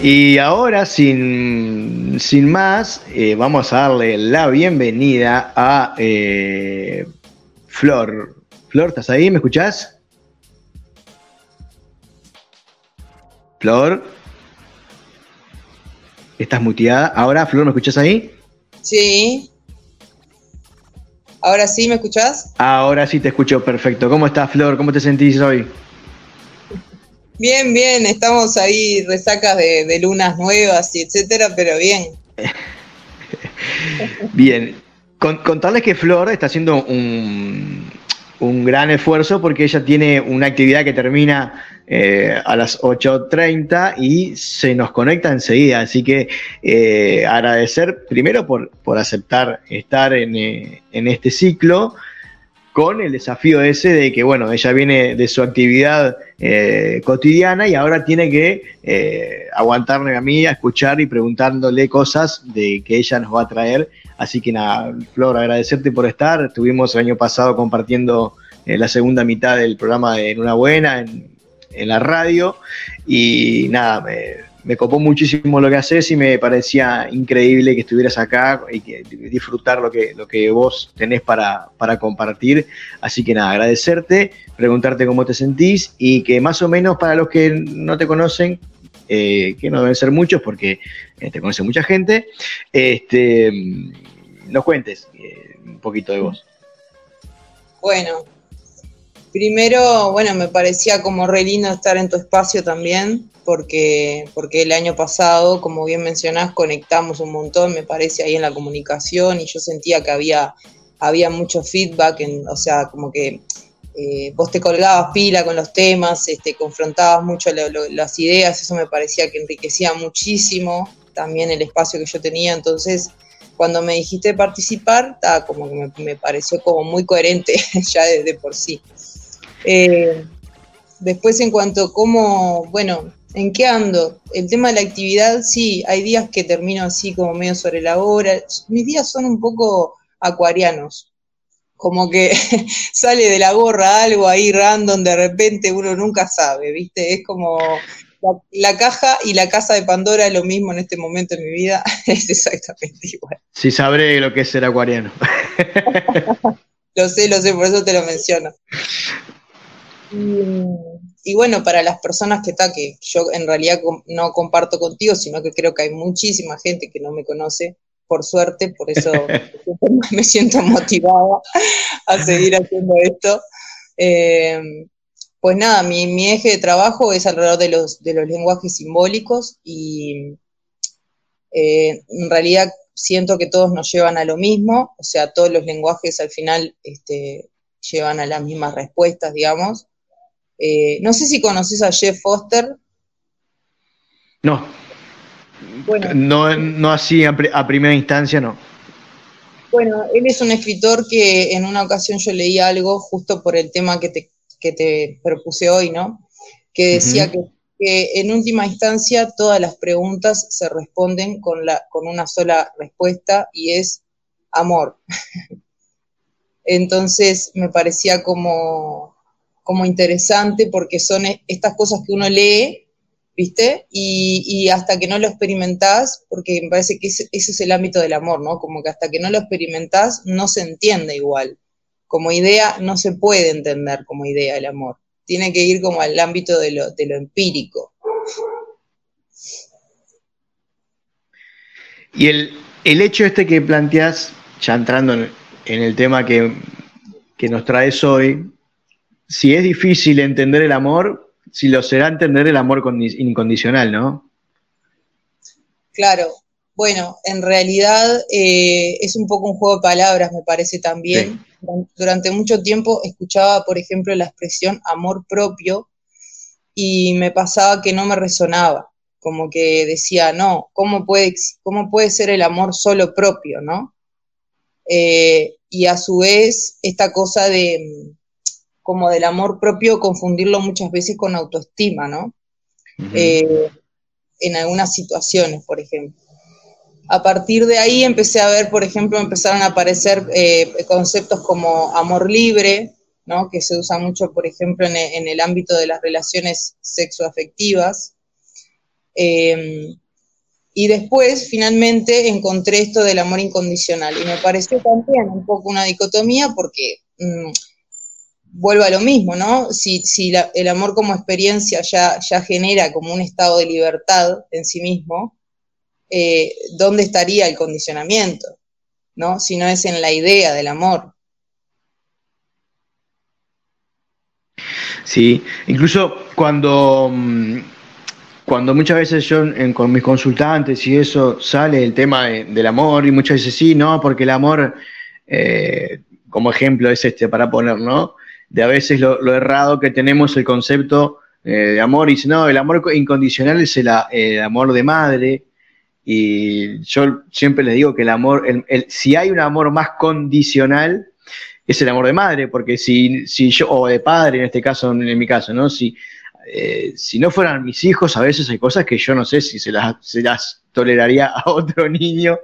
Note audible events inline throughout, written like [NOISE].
Y ahora sin, sin más, eh, vamos a darle la bienvenida a eh, Flor. Flor, ¿estás ahí? ¿Me escuchás? Flor. ¿Estás muteada? Ahora, Flor, ¿me escuchás ahí? Sí. ¿Ahora sí me escuchás? Ahora sí te escucho perfecto. ¿Cómo estás, Flor? ¿Cómo te sentís hoy? Bien, bien, estamos ahí resacas de, lunas nuevas y etcétera, pero bien. [LAUGHS] bien, contarles que Flor está haciendo un, un gran esfuerzo porque ella tiene una actividad que termina eh, a las 8.30 y se nos conecta enseguida. Así que eh, agradecer primero por, por aceptar estar en, eh, en, este ciclo con el desafío ese de que, bueno, ella viene de su actividad cotidiana y ahora tiene que aguantarme a mí a escuchar y preguntándole cosas de que ella nos va a traer Así que nada, Flor, agradecerte por estar. Estuvimos el año pasado compartiendo eh, la segunda mitad del programa de En una buena en, la radio y nada, me, copó muchísimo lo que haces y me parecía increíble que estuvieras acá y que disfrutar lo que, lo que vos tenés para, compartir. Así que nada, agradecerte, preguntarte cómo te sentís y que más o menos para los que no te conocen, eh, que no deben ser muchos porque eh, te conoce mucha gente, este, nos cuentes eh, un poquito de vos. Bueno, primero, bueno, me parecía como re lindo estar en tu espacio también, porque, porque el año pasado, como bien mencionás, conectamos un montón, me parece, ahí en la comunicación, y yo sentía que había, había mucho feedback, o sea, como que eh, vos te colgabas pila con los temas, este, confrontabas mucho las ideas, eso me parecía que enriquecía muchísimo también el espacio que yo tenía, entonces cuando me dijiste participar, como que me, pareció como muy coherente [LAUGHS] ya de, por sí. Eh, después en cuanto a cómo, bueno, ¿en qué ando? El tema de la actividad, sí, hay días que termino así como medio sobre la hora. Mis días son un poco acuarianos, como que [LAUGHS] sale de la gorra algo ahí random, de repente uno nunca sabe, ¿viste? Es como la, caja y la casa de Pandora lo mismo en este momento en mi vida, [LAUGHS] es exactamente igual. Sí, sabré lo que es ser acuariano. [LAUGHS] lo sé, lo sé, por eso te lo menciono. Y, bueno, para las personas que está, que yo en realidad no comparto contigo, sino que creo que hay muchísima gente que no me conoce, por suerte, por eso [LAUGHS] me siento motivada a seguir haciendo esto. Eh, pues nada, mi, eje de trabajo es alrededor de los, de los lenguajes simbólicos y eh, en realidad siento que todos nos llevan a lo mismo, o sea, todos los lenguajes al final este, llevan a las mismas respuestas, digamos. Eh, no sé si conoces a Jeff Foster. No. Bueno. No, no así a, a primera instancia, no. Bueno, él es un escritor que en una ocasión yo leí algo justo por el tema que te, que te propuse hoy, ¿no? Que decía que, en última instancia todas las preguntas se responden con, la, con una sola respuesta y es amor. [LAUGHS] Entonces me parecía como, como interesante porque son e, estas cosas que uno lee, ¿viste? Y, hasta que no lo experimentás, porque me parece que ese, es el ámbito del amor, ¿no? Como que hasta que no lo experimentás no se entiende igual como idea no se puede entender como idea el amor. Tiene que ir como al ámbito de lo, empírico. Y el, hecho este que planteas, ya entrando en, el tema que, nos traes hoy, si es difícil entender el amor, si lo será entender el amor incondicional, ¿no? Claro, bueno, en realidad eh, es un poco un juego de palabras, me parece también. Durante mucho tiempo escuchaba, por ejemplo, la expresión amor propio y me pasaba que no me resonaba, como que decía, no, ¿cómo puede, cómo puede ser el amor solo propio, no? Eh, y a su vez, esta cosa de, como del amor propio, confundirlo muchas veces con autoestima, ¿no? Eh, en algunas situaciones, por ejemplo. A partir de ahí empecé a ver, por ejemplo, empezaron a aparecer eh, conceptos como amor libre, ¿no? que se usa mucho, por ejemplo, en, el ámbito de las relaciones sexoafectivas. Em, y después, finalmente, encontré esto del amor incondicional. Y me pareció también un poco una dicotomía porque mm, vuelvo a lo mismo, ¿no? Si, el amor como experiencia ya, ya genera como un estado de libertad en sí mismo, eh, ¿dónde estaría el condicionamiento? ¿No? Si no es en la idea del amor. Sí, incluso cuando, mm, cuando muchas veces yo con mis consultantes y eso sale el tema del amor y muchas veces sí, no, porque el amor, eh, como ejemplo es este para poner, ¿no? De a veces lo, errado que tenemos el concepto eh, de amor y dice, no, el amor incondicional es el, amor de madre, y yo siempre les digo que el amor, si hay un amor más condicional, es el amor de madre, porque si, si yo, o de padre en este caso, en mi caso, ¿no? Si, eh, si no fueran mis hijos, a veces hay cosas que yo no sé si se las, se las toleraría a otro [LAUGHS] niño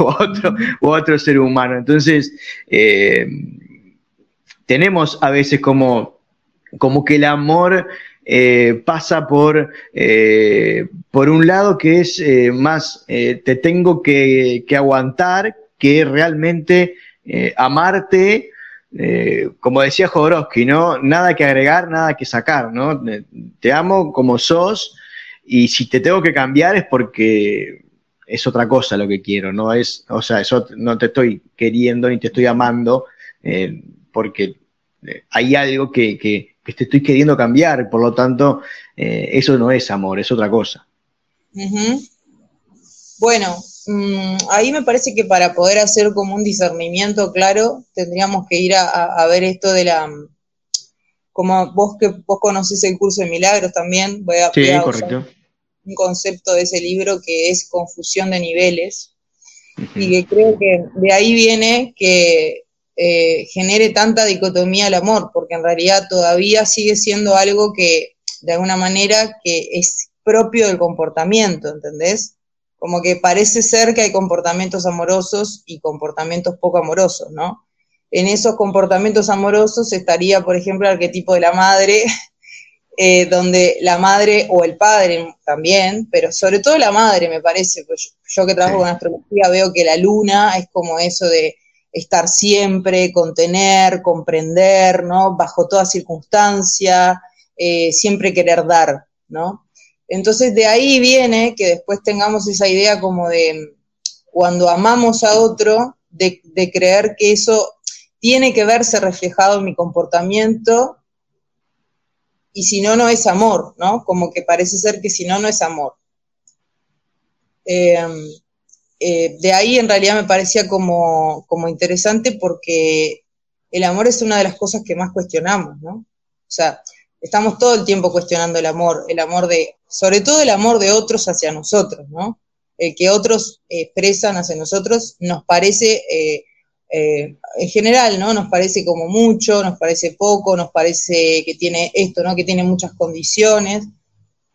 o a otro, o otro ser humano. Entonces, eh, tenemos a veces como, como que el amor eh, pasa por, por un lado que es más, te tengo que, aguantar que realmente amarte eh, como decía Jodorowsky, ¿no? Nada que agregar, nada que sacar, ¿no? Te amo como sos y si te tengo que cambiar es porque es otra cosa lo que quiero, no es, o sea, eso no te estoy queriendo ni te estoy amando eh, porque eh, hay algo que, que, te estoy queriendo cambiar, por lo tanto, eso no es amor, es otra cosa. Bueno, Mm, ahí me parece que para poder hacer como un discernimiento claro, tendríamos que ir a, ver esto de la, como vos que vos conoces el curso de milagros también, voy a, sí, un concepto de ese libro que es confusión de niveles, y que creo que de ahí viene que eh, genere tanta dicotomía el amor, porque en realidad todavía sigue siendo algo que de alguna manera que es propio del comportamiento, ¿entendés? Como que parece ser que hay comportamientos amorosos y comportamientos poco amorosos, ¿no? En esos comportamientos amorosos estaría, por ejemplo, el arquetipo de la madre, [LAUGHS] eh, donde la madre o el padre también, pero sobre todo la madre, me parece, pues yo, que trabajo con astrología veo que la luna es como eso de estar siempre, contener, comprender, ¿no? Bajo toda circunstancia, eh, siempre querer dar, ¿no? Entonces de ahí viene que después tengamos esa idea como de cuando amamos a otro, de, creer que eso tiene que verse reflejado en mi comportamiento y si no, no es amor, ¿no? Como que parece ser que si no, no es amor. Em, eh, de ahí en realidad me parecía como, como, interesante porque el amor es una de las cosas que más cuestionamos, ¿no? O sea, estamos todo el tiempo cuestionando el amor, el amor de, sobre todo el amor de otros hacia nosotros, ¿no? El que otros expresan hacia nosotros nos parece, eh, eh, en general, ¿no? Nos parece como mucho, nos parece poco, nos parece que tiene esto, ¿no? Que tiene muchas condiciones.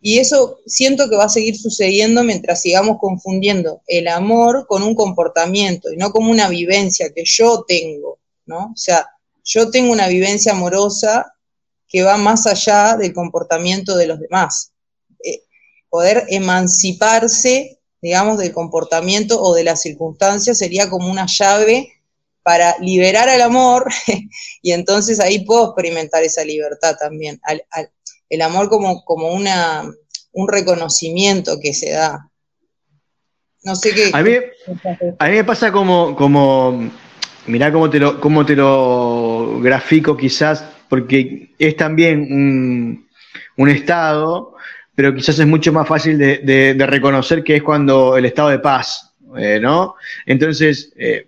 Y eso siento que va a seguir sucediendo mientras sigamos confundiendo el amor con un comportamiento y no como una vivencia que yo tengo, ¿no? O sea, yo tengo una vivencia amorosa que va más allá del comportamiento de los demás. Eh, poder emanciparse, digamos, del comportamiento o de las circunstancias sería como una llave para liberar al amor [LAUGHS] y entonces ahí puedo experimentar esa libertad también. El amor como, como una, un reconocimiento que se da. No sé qué. A mí, a mí me pasa como, como mirá cómo te lo, cómo te lo grafico quizás porque es también un, estado, pero quizás es mucho más fácil de, reconocer que es cuando el estado de paz, eh, ¿no? Entonces, eh,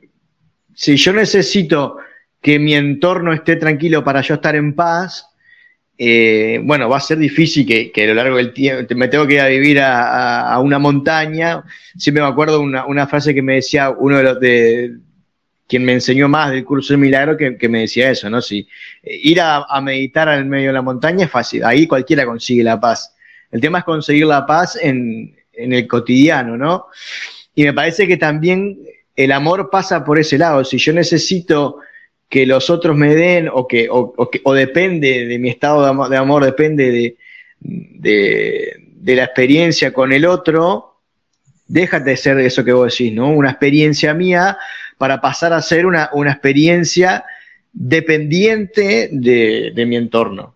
si yo necesito que mi entorno esté tranquilo para yo estar en paz, eh, bueno, va a ser difícil que, a lo largo del tiempo me tengo que ir a vivir a, una montaña. Siempre me acuerdo una, una frase que me decía uno de los de, quien me enseñó más del curso de milagro que, me decía eso, ¿no? Si eh, ir a, meditar al medio de la montaña es fácil, ahí cualquiera consigue la paz. El tema es conseguir la paz en, el cotidiano, ¿no? Y me parece que también el amor pasa por ese lado. Si yo necesito que los otros me den o que, o, depende de mi estado de amor, depende de, de la experiencia con el otro, déjate de ser eso que vos decís, ¿no? Una experiencia mía para pasar a ser una, experiencia dependiente de, mi entorno.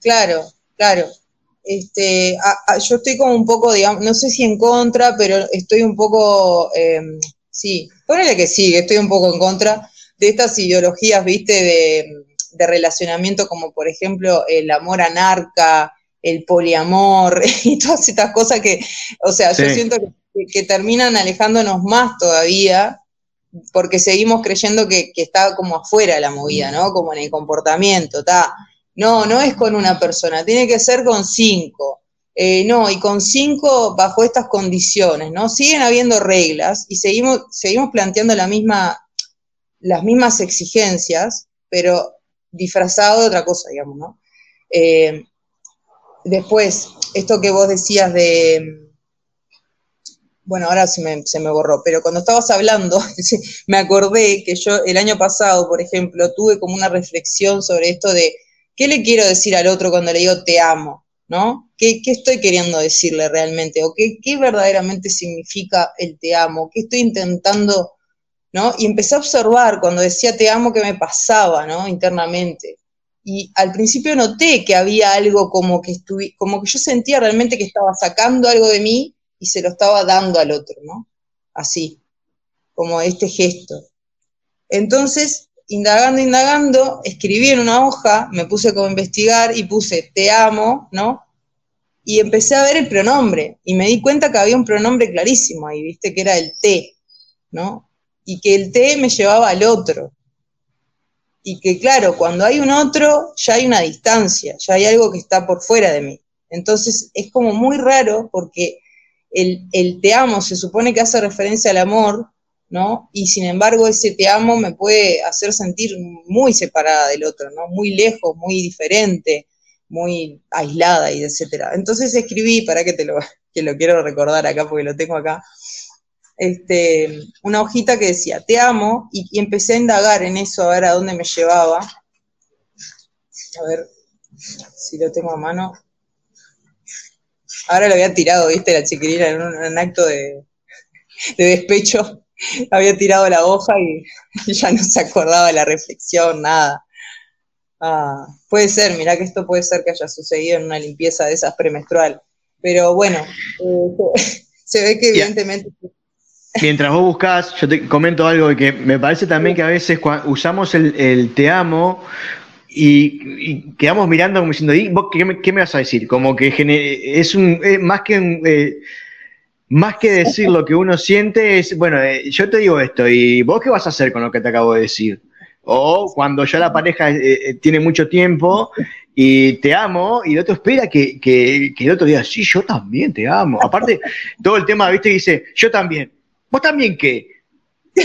Claro, claro. Este, yo estoy como un poco, digamos, no sé si en contra, pero estoy un poco, em, sí, ponele que sí, estoy un poco en contra de estas ideologías, viste, de, de relacionamiento como por ejemplo el amor anarca, el poliamor [LAUGHS] y todas estas cosas que, o sea, yo siento que, terminan alejándonos más todavía porque seguimos creyendo que, está como afuera la movida, ¿no? Como en el comportamiento, está. No, no es con una persona, tiene que ser con cinco. Eh, no, y con cinco bajo estas condiciones, ¿no? Siguen habiendo reglas y seguimos, seguimos planteando la misma, las mismas exigencias, pero disfrazado de otra cosa, digamos, ¿no? Eh, después, esto que vos decías de, bueno, ahora se me, se me, borró, pero cuando estabas hablando, [LAUGHS] me acordé que yo el año pasado, por ejemplo, tuve como una reflexión sobre esto de qué le quiero decir al otro cuando le digo te amo, ¿no? ¿Qué, qué estoy queriendo decirle realmente? ¿O qué, qué, verdaderamente significa el te amo? ¿Qué estoy intentando ¿no? Y empecé a observar cuando decía te amo que me pasaba, ¿no? Internamente. Y al principio noté que había algo como que estuve, como que yo sentía realmente que estaba sacando algo de mí y se lo estaba dando al otro, ¿no? Así, como este gesto. Entonces, indagando, indagando, escribí en una hoja, me puse como a investigar y puse te amo, ¿no? Y empecé a ver el pronombre y me di cuenta que había un pronombre clarísimo ahí, viste, que era el te, ¿no? Y que el té me llevaba al otro. Y que claro, cuando hay un otro, ya hay una distancia, ya hay algo que está por fuera de mí. Entonces es como muy raro porque el, te amo se supone que hace referencia al amor, ¿no? Y sin embargo ese te amo me puede hacer sentir muy separada del otro, ¿no? Muy lejos, muy diferente, muy aislada y etcétera. Entonces escribí, para que te lo, [LAUGHS] que lo quiero recordar acá porque lo tengo acá, este, una hojita que decía, te amo, y, empecé a indagar en eso, a ver a dónde me llevaba. A ver si lo tengo a mano. Ahora lo había tirado, viste, la chiquilina en un, acto de, despecho. [LAUGHS] Había tirado la hoja y, [LAUGHS] ya no se acordaba de la reflexión, nada. Ah, puede ser, mirá que esto puede ser que haya sucedido en una limpieza de esas premenstrual. Pero bueno, eh, [LAUGHS] se ve que evidentemente Mientras vos buscás, yo te comento algo que me parece también que a veces usamos el, te amo y, quedamos mirando como diciendo, ¿y vos qué me, vas a decir? Como que es un, más que eh, más que decir lo que uno siente es, bueno, eh, yo te digo esto, ¿y vos qué vas a hacer con lo que te acabo de decir? O cuando ya la pareja eh, tiene mucho tiempo y te amo, y el otro espera que, que, el otro diga, sí, yo también te amo. Aparte, todo el tema, viste, dice, yo también. ¿Vos también qué?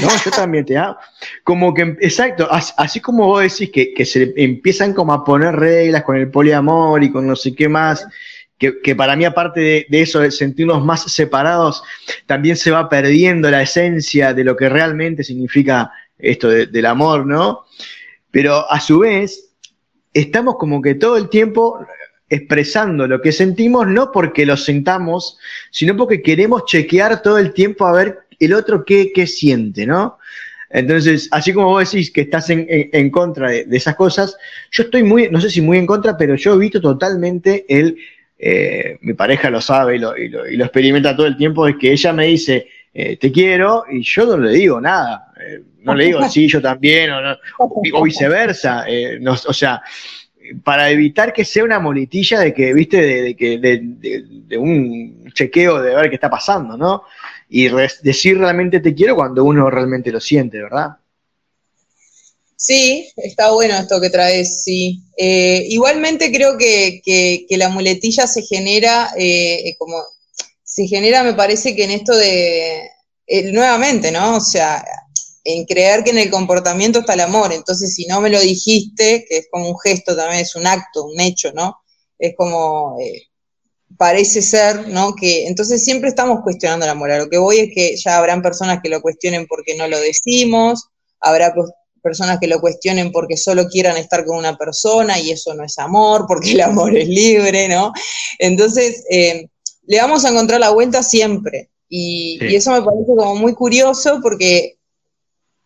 No, yo también te amo. Como que, exacto, así como vos decís que, se empiezan como a poner reglas con el poliamor y con no sé qué más, que, para mí aparte de, eso, de sentirnos más separados, también se va perdiendo la esencia de lo que realmente significa esto del amor, ¿no? Pero a su vez, estamos como que todo el tiempo expresando lo que sentimos, no porque lo sentamos, sino porque queremos chequear todo el tiempo a ver el otro qué, siente, ¿no? Entonces, así como vos decís que estás en, contra de, esas cosas, yo estoy muy, no sé si muy en contra, pero yo he visto totalmente el, eh, mi pareja lo sabe y lo, experimenta todo el tiempo, es que ella me dice, eh, te quiero, y yo no le digo nada, eh, no le digo, sí, yo también, o, viceversa, o sea, para evitar que sea una moletilla de que, viste, de, de, de un chequeo de ver qué está pasando, ¿no? Y decir realmente te quiero cuando uno realmente lo siente, ¿verdad? Sí, está bueno esto que traes, sí. Eh, igualmente creo que, la muletilla se genera, eh, como se genera, me parece que en esto de, eh, nuevamente, ¿no? O sea, en creer que en el comportamiento está el amor. Entonces, si no me lo dijiste, que es como un gesto también, es un acto, un hecho, ¿no? Es como, parece ser, ¿no? Que entonces siempre estamos cuestionando la moral. Lo que voy es que ya habrán personas que lo cuestionen porque no lo decimos, habrá personas que lo cuestionen porque solo quieran estar con una persona y eso no es amor, porque el amor es libre, ¿no? Entonces, eh, le vamos a encontrar la vuelta siempre. Y, eso me parece como muy curioso porque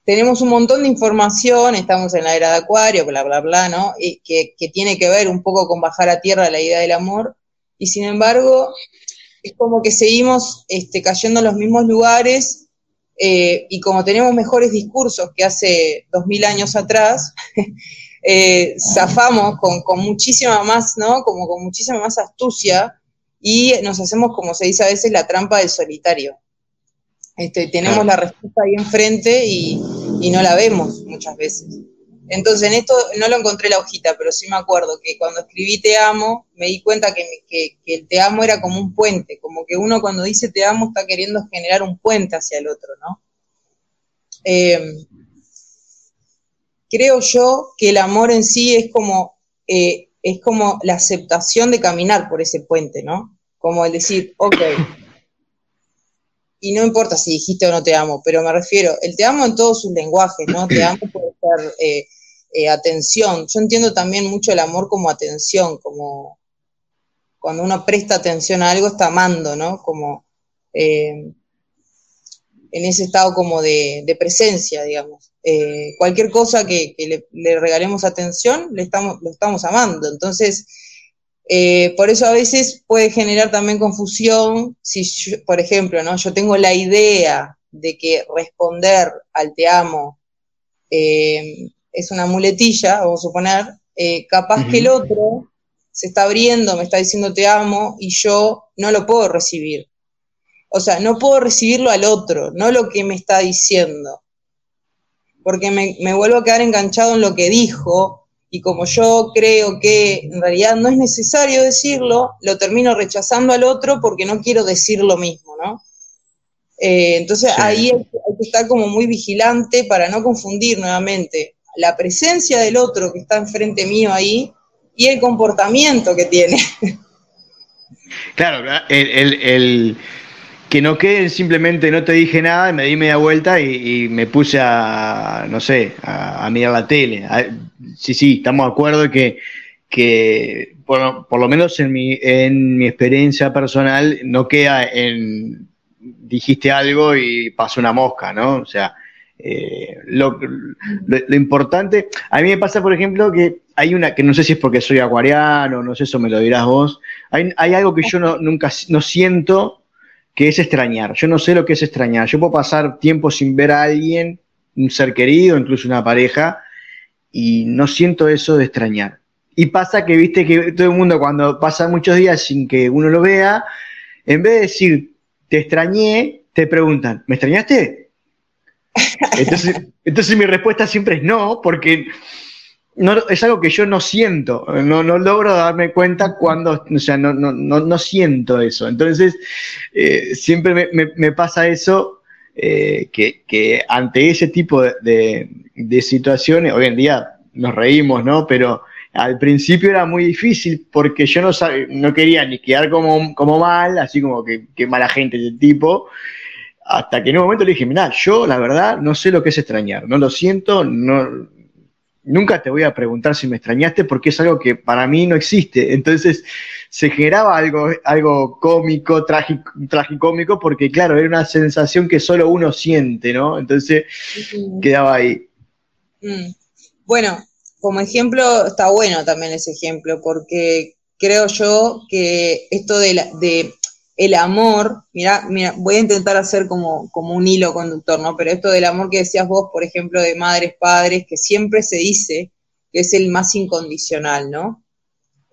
tenemos un montón de información, estamos en la era de Acuario, bla, bla, bla, ¿no? Y que, que tiene que ver un poco con bajar a tierra la idea del amor. Y sin embargo, es como que seguimos este, cayendo en los mismos lugares eh, y como tenemos mejores discursos que hace dos mil años atrás, [LAUGHS] eh, zafamos con, muchísima más, ¿no? Como con muchísima más astucia y nos hacemos, como se dice a veces, la trampa del solitario. Este, tenemos la respuesta ahí enfrente y, y no la vemos muchas veces. Entonces, en esto no lo encontré la hojita, pero sí me acuerdo que cuando escribí Te amo, me di cuenta que, el Te amo era como un puente, como que uno cuando dice Te amo está queriendo generar un puente hacia el otro, ¿no? Em, creo yo que el amor en sí es como, eh, es como la aceptación de caminar por ese puente, ¿no? Como el decir, ok, y no importa si dijiste o no te amo, pero me refiero, el te amo en todos sus lenguajes, ¿no? Te amo puede ser eh, eh, atención. Yo entiendo también mucho el amor como atención, como cuando uno presta atención a algo está amando, ¿no? Como eh, en ese estado como de, presencia, digamos. Eh, cualquier cosa que, le, regalemos atención, le estamos, lo estamos amando. Entonces, por eso a veces puede generar también confusión si, por ejemplo, ¿no? yo tengo la idea de que responder al te amo es una muletilla, vamos a suponer, eh, capaz que el otro se está abriendo, me está diciendo te amo y yo no lo puedo recibir. O sea, no puedo recibirlo al otro, no lo que me está diciendo. Porque me, me vuelvo a quedar enganchado en lo que dijo y como yo creo que en realidad no es necesario decirlo, lo termino rechazando al otro porque no quiero decir lo mismo, ¿no? Eh, entonces ahí hay, que estar como muy vigilante para no confundir nuevamente la presencia del otro que está enfrente mío ahí y el comportamiento que tiene. [LAUGHS] Claro, el, que no quede simplemente no te dije nada, me di media vuelta y, me puse a, no sé, a, mirar la tele. sí, sí, estamos de acuerdo que, que por, por, lo menos en mi, en mi experiencia personal no queda en dijiste algo y pasó una mosca, ¿no? O sea, eh, lo, importante, a mí me pasa, por ejemplo, que hay una, que no sé si es porque soy acuariano, no sé, eso me lo dirás vos, hay, algo que yo no, nunca no siento que es extrañar. Yo no sé lo que es extrañar. Yo puedo pasar tiempo sin ver a alguien, un ser querido, incluso una pareja, y no siento eso de extrañar. Y pasa que, viste, que todo el mundo cuando pasa muchos días sin que uno lo vea, en vez de decir, te extrañé, te preguntan, ¿me extrañaste? Entonces, entonces mi respuesta siempre es no, porque no, es algo que yo no siento, no, no logro darme cuenta cuando, o sea, no, no, no, siento eso. Entonces, eh, siempre me, pasa eso, eh, que, ante ese tipo de, de, situaciones, hoy en día nos reímos, ¿no? Pero al principio era muy difícil porque yo no, no quería ni quedar como, como mal, así como que, que mala gente ese tipo, hasta que en un momento le dije, mira, yo la verdad no sé lo que es extrañar, no lo siento, no, nunca te voy a preguntar si me extrañaste porque es algo que para mí no existe. Entonces se generaba algo, algo cómico, trágico, tragicómico, porque claro, era una sensación que solo uno siente, ¿no? Entonces quedaba ahí. Mm. Bueno, como ejemplo, está bueno también ese ejemplo, porque creo yo que esto de, la, de el amor, mira, voy a intentar hacer como, como un hilo conductor, ¿no? Pero esto del amor que decías vos, por ejemplo, de madres, padres, que siempre se dice que es el más incondicional, ¿no?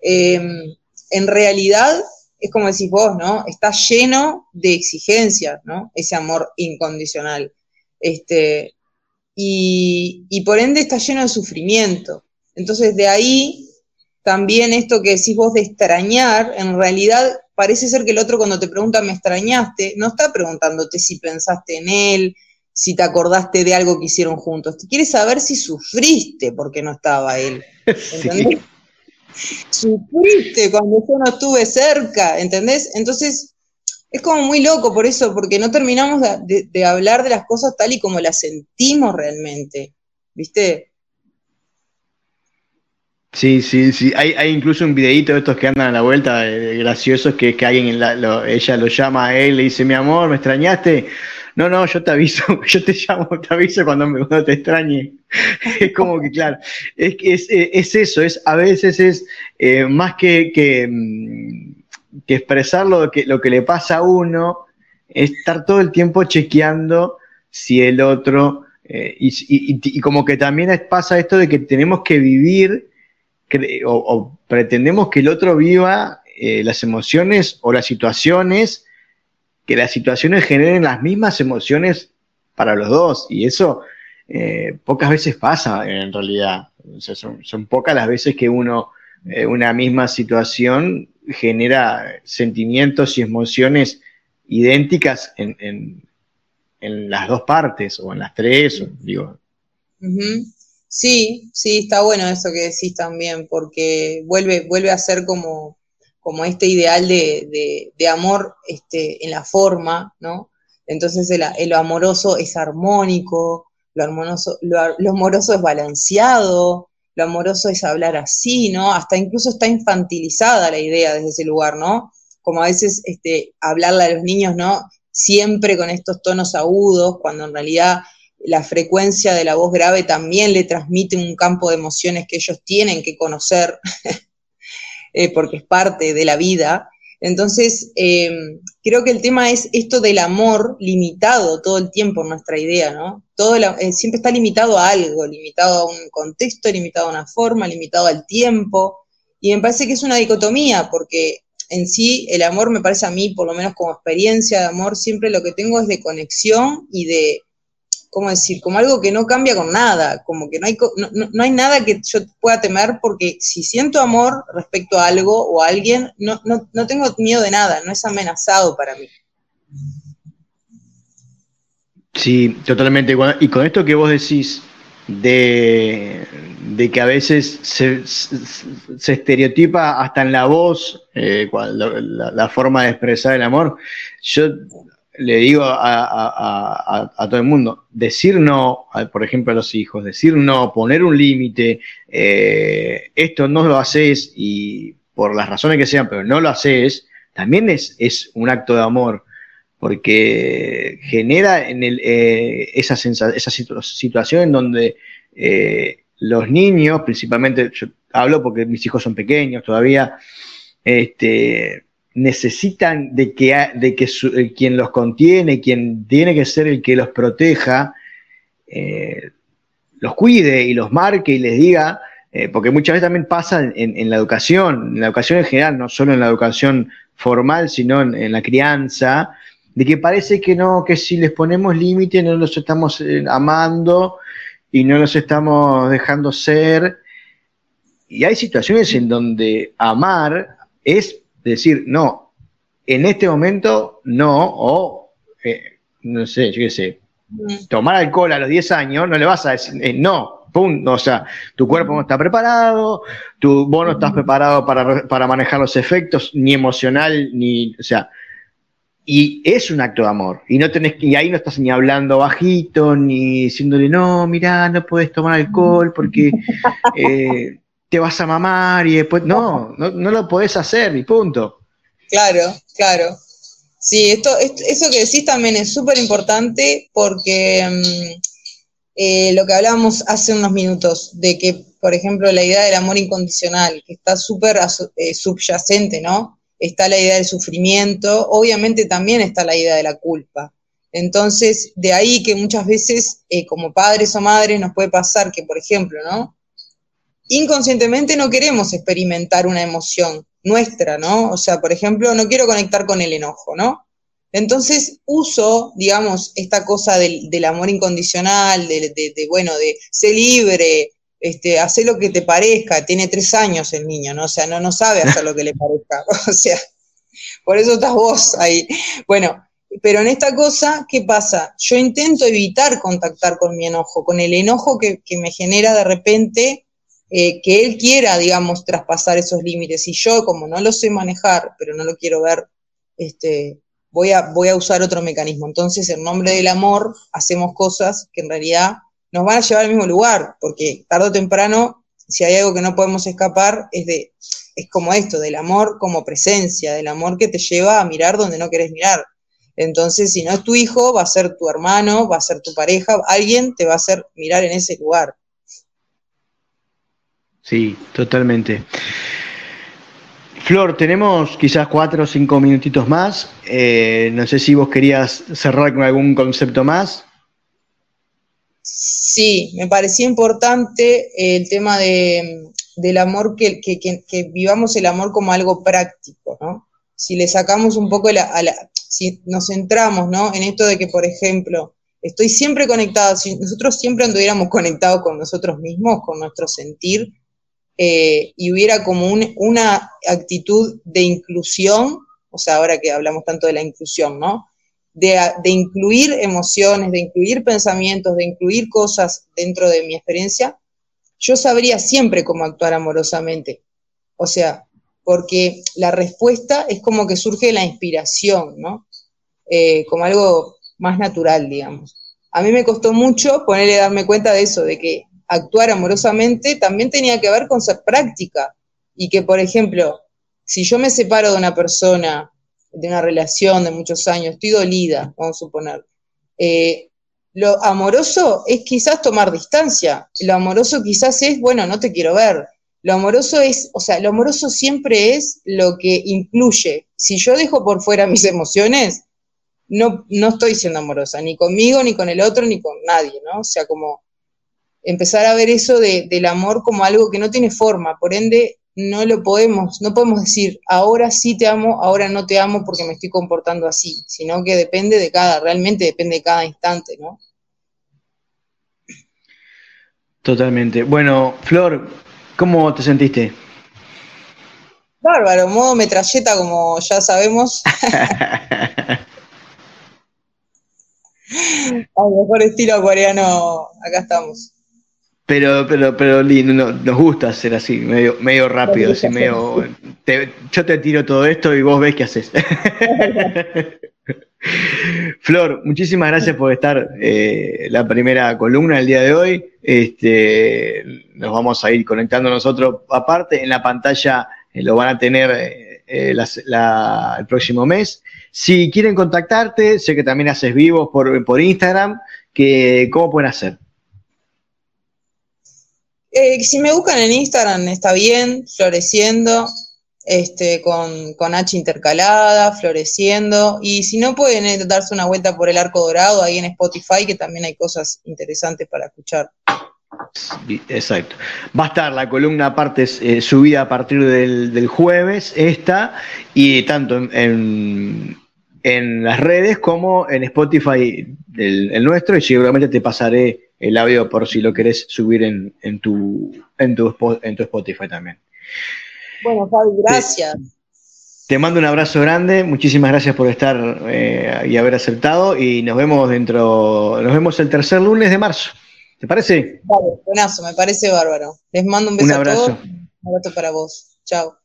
Em, en realidad, es como decís vos, ¿no? Está lleno de exigencias, ¿no? Ese amor incondicional. Este, y, y por ende está lleno de sufrimiento. Entonces, de ahí también esto que decís vos de extrañar, en realidad parece ser que el otro cuando te pregunta me extrañaste, no está preguntándote si pensaste en él, si te acordaste de algo que hicieron juntos, te quiere saber si sufriste porque no estaba él. [LAUGHS] ¿Entendés? Sufriste cuando yo no estuve cerca, ¿entendés? Entonces, es como muy loco por eso, porque no terminamos de, hablar de las cosas tal y como las sentimos realmente. ¿viste? Sí, sí, sí. Hay, hay incluso un videito de estos que andan a la vuelta, eh, graciosos, que, que alguien, ella lo llama a él, le dice, mi amor, ¿me extrañaste? No, no, yo te aviso, [LAUGHS] yo te llamo, te aviso cuando, me, cuando te extrañe. [LAUGHS] es como que, claro, es, es, es eso, es, a veces es eh, más que, que, mm, que, expresar lo que, lo que le pasa a uno, es estar todo el tiempo chequeando si el otro, eh, y, y, y, como que también pasa esto de que tenemos que vivir o, pretendemos que el otro viva eh, las emociones o las situaciones, que las situaciones generen las mismas emociones para los dos. Y eso eh, pocas veces pasa en realidad. son, pocas las veces que uno, eh, una misma situación genera sentimientos y emociones idénticas en, en, las dos partes o en las tres, digo. Sí, sí, está bueno eso que decís también, porque vuelve, vuelve a ser como, como este ideal de, de, amor este, en la forma, ¿no? Entonces el, lo amoroso es armónico, lo, amoroso, lo, amoroso es balanceado, lo amoroso es hablar así, ¿no? Hasta incluso está infantilizada la idea desde ese lugar, ¿no? Como a veces este, hablarle a los niños, ¿no? Siempre con estos tonos agudos, cuando en realidad la frecuencia de la voz grave también le transmite un campo de emociones que ellos tienen que conocer, [LAUGHS] eh, porque es parte de la vida. Entonces, eh, creo que el tema es esto del amor limitado todo el tiempo nuestra idea, ¿no? Todo eh, siempre está limitado a algo, limitado a un contexto, limitado a una forma, limitado al tiempo. Y me parece que es una dicotomía, porque en sí el amor me parece a mí, por lo menos como experiencia de amor, siempre lo que tengo es de conexión y de ¿cómo decir? Como algo que no cambia con nada, como que no hay, no, hay nada que yo pueda temer porque si siento amor respecto a algo o a alguien, no, no, tengo miedo de nada, no es amenazado para mí. Sí, totalmente. Y con esto que vos decís de, que a veces se, estereotipa hasta en la voz eh, la, forma de expresar el amor, yo le digo a, todo el mundo, decir no, por ejemplo, a los hijos, decir no, poner un límite, eh, esto no lo haces y por las razones que sean, pero no lo haces, también es, es un acto de amor, porque genera en el, eh, esa, esa situación en donde eh, los niños, principalmente, yo hablo porque mis hijos son pequeños todavía, este, necesitan de que, de que eh, quien los contiene, quien tiene que ser el que los proteja, eh, los cuide y los marque y les diga, eh, porque muchas veces también pasa en, la educación, en la educación en general, no solo en la educación formal, sino en, la crianza, de que parece que no, que si les ponemos límite no los estamos amando y no los estamos dejando ser. Y hay situaciones en donde amar es decir, no, en este momento no, o eh, no sé, yo qué sé, mm. tomar alcohol a los 10 años, no le vas a decir, eh, no, pum, o sea, tu cuerpo no está preparado, tu, vos no estás preparado para, manejar los efectos, ni emocional, ni, o sea, y es un acto de amor. Y no tenés y ahí no estás ni hablando bajito, ni diciéndole, no, mirá, no puedes tomar alcohol porque [LAUGHS] eh, te vas a mamar y después, no, no, lo podés hacer y punto. Claro, claro. Sí, esto, eso que decís también es súper importante porque mm, eh, lo que hablábamos hace unos minutos, de que, por ejemplo, la idea del amor incondicional, que está súper eh, subyacente, ¿no? Está la idea del sufrimiento, obviamente también está la idea de la culpa. Entonces, de ahí que muchas veces, eh, como padres o madres, nos puede pasar que, por ejemplo, ¿no? Inconscientemente no queremos experimentar una emoción nuestra, ¿no? O sea, por ejemplo, no quiero conectar con el enojo, ¿no? Entonces uso, digamos, esta cosa del, amor incondicional, de, bueno, de ser libre, este, hacer lo que te parezca, tiene tres años el niño, ¿no? O sea, no, sabe hacer lo que le parezca, [LAUGHS] o sea, por eso estás vos ahí. Bueno, pero en esta cosa, ¿qué pasa? Yo intento evitar contactar con mi enojo, con el enojo que me genera de repente eh, que él quiera, digamos, traspasar esos límites. Y yo, como no lo sé manejar, pero no lo quiero ver, este, voy, a, voy a usar otro mecanismo. Entonces, en nombre del amor, hacemos cosas que en realidad nos van a llevar al mismo lugar, porque tarde o temprano, si hay algo que no podemos escapar, es de, es como esto, del amor como presencia, del amor que te lleva a mirar donde no querés mirar. Entonces, si no es tu hijo, va a ser tu hermano, va a ser tu pareja, alguien te va a hacer mirar en ese lugar. Sí, totalmente. Flor, tenemos quizás cuatro o cinco minutitos más. Eh, no sé si vos querías cerrar con algún concepto más. Sí, me parecía importante el tema de, del amor, que, vivamos el amor como algo práctico, ¿no? Si le sacamos un poco la, si nos centramos, ¿no? En esto de que, por ejemplo, estoy siempre conectado, si nosotros siempre anduviéramos conectados con nosotros mismos, con nuestro sentir, eh, y hubiera como una actitud de inclusión, o sea, ahora que hablamos tanto de la inclusión, ¿no? de, incluir emociones, de incluir pensamientos, de incluir cosas dentro de mi experiencia, yo sabría siempre cómo actuar amorosamente. O sea, porque la respuesta es como que surge la inspiración, ¿no? Eh, como algo más natural, digamos. A mí me costó mucho ponerle, darme cuenta de eso, de que actuar amorosamente también tenía que ver con ser práctica. Y que, por ejemplo, si yo me separo de una persona de una relación de muchos años, estoy dolida, vamos a suponer. Eh, lo amoroso es quizás tomar distancia, lo amoroso quizás es, bueno, no te quiero ver. Lo amoroso es, o sea, lo amoroso siempre es lo que incluye. Si yo dejo por fuera mis emociones, no, no estoy siendo amorosa, ni conmigo, ni con el otro, ni con nadie, ¿no? O sea, como empezar a ver eso del amor como algo que no tiene forma, por ende no lo podemos, no podemos decir ahora sí te amo, ahora no te amo porque me estoy comportando así, sino que depende de cada, realmente depende de cada instante, ¿no? Totalmente. Bueno, Flor, ¿cómo te sentiste? Bárbaro, modo metralleta, como ya sabemos. [LAUGHS] Al mejor estilo coreano, acá estamos. Pero, pero, pero nos gusta hacer así, medio, medio rápido, así medio. yo te tiro todo esto y vos ves qué haces. [LAUGHS] Flor, muchísimas gracias por estar eh, la primera columna del día de hoy. Este, nos vamos a ir conectando nosotros aparte. En la pantalla eh, lo van a tener eh, el próximo mes. Si quieren contactarte, sé que también haces vivos por, por Instagram, que, ¿cómo pueden hacer? Eh, si me buscan en Instagram está bien, floreciendo, este, con, con, H intercalada, floreciendo. Y si no, pueden eh, darse una vuelta por el arco dorado ahí en Spotify, que también hay cosas interesantes para escuchar. Exacto. Va a estar la columna aparte eh, subida a partir del, jueves, esta, y tanto en, en, las redes como en Spotify el nuestro, y seguramente te pasaré el audio por si lo querés subir en, en, tu, en, tu, en tu Spotify también. Bueno, Fabi, gracias. Te, mando un abrazo grande, muchísimas gracias por estar eh, y haber aceptado y nos vemos dentro, nos vemos el tercer lunes de marzo. ¿Te parece? Vale, buenazo, me parece bárbaro. Les mando un beso un abrazo. a todos. Un abrazo para vos. Chao.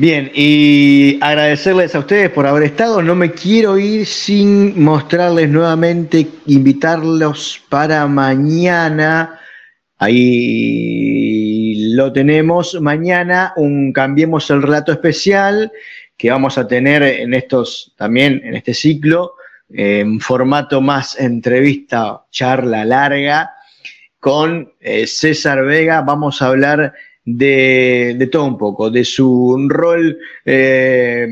Bien, y agradecerles a ustedes por haber estado. No me quiero ir sin mostrarles nuevamente, invitarlos para mañana. Ahí lo tenemos. Mañana un Cambiemos el Relato especial que vamos a tener en estos, también en este ciclo, en formato más entrevista, charla larga, con eh, César Vega. Vamos a hablar de, todo un poco, de su rol eh,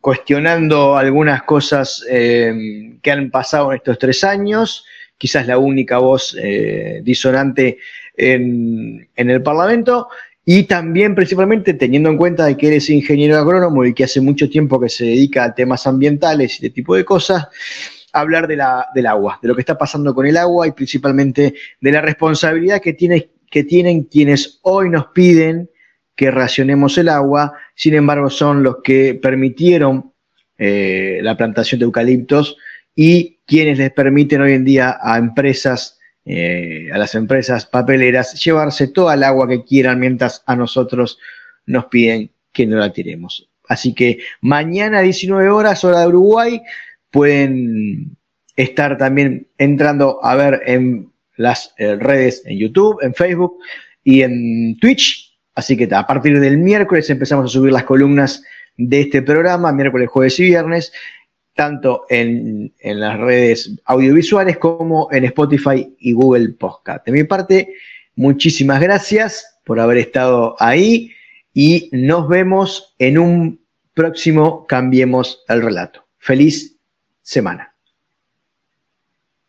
cuestionando algunas cosas eh, que han pasado en estos tres años, quizás la única voz eh, disonante en, el Parlamento, y también principalmente teniendo en cuenta de que eres ingeniero agrónomo y que hace mucho tiempo que se dedica a temas ambientales y de tipo de cosas, hablar de la, del agua, de lo que está pasando con el agua y principalmente de la responsabilidad que tiene que tienen quienes hoy nos piden que racionemos el agua, sin embargo son los que permitieron eh, la plantación de eucaliptos y quienes les permiten hoy en día a empresas, eh, a las empresas papeleras, llevarse toda el agua que quieran mientras a nosotros nos piden que no la tiremos. Así que mañana a 19 horas, hora de Uruguay, pueden estar también entrando a ver en las eh, redes en YouTube, en Facebook y en Twitch. Así que a partir del miércoles empezamos a subir las columnas de este programa, miércoles, jueves y viernes, tanto en, en las redes audiovisuales como en Spotify y Google Podcast. De mi parte, muchísimas gracias por haber estado ahí y nos vemos en un próximo Cambiemos el Relato. Feliz semana.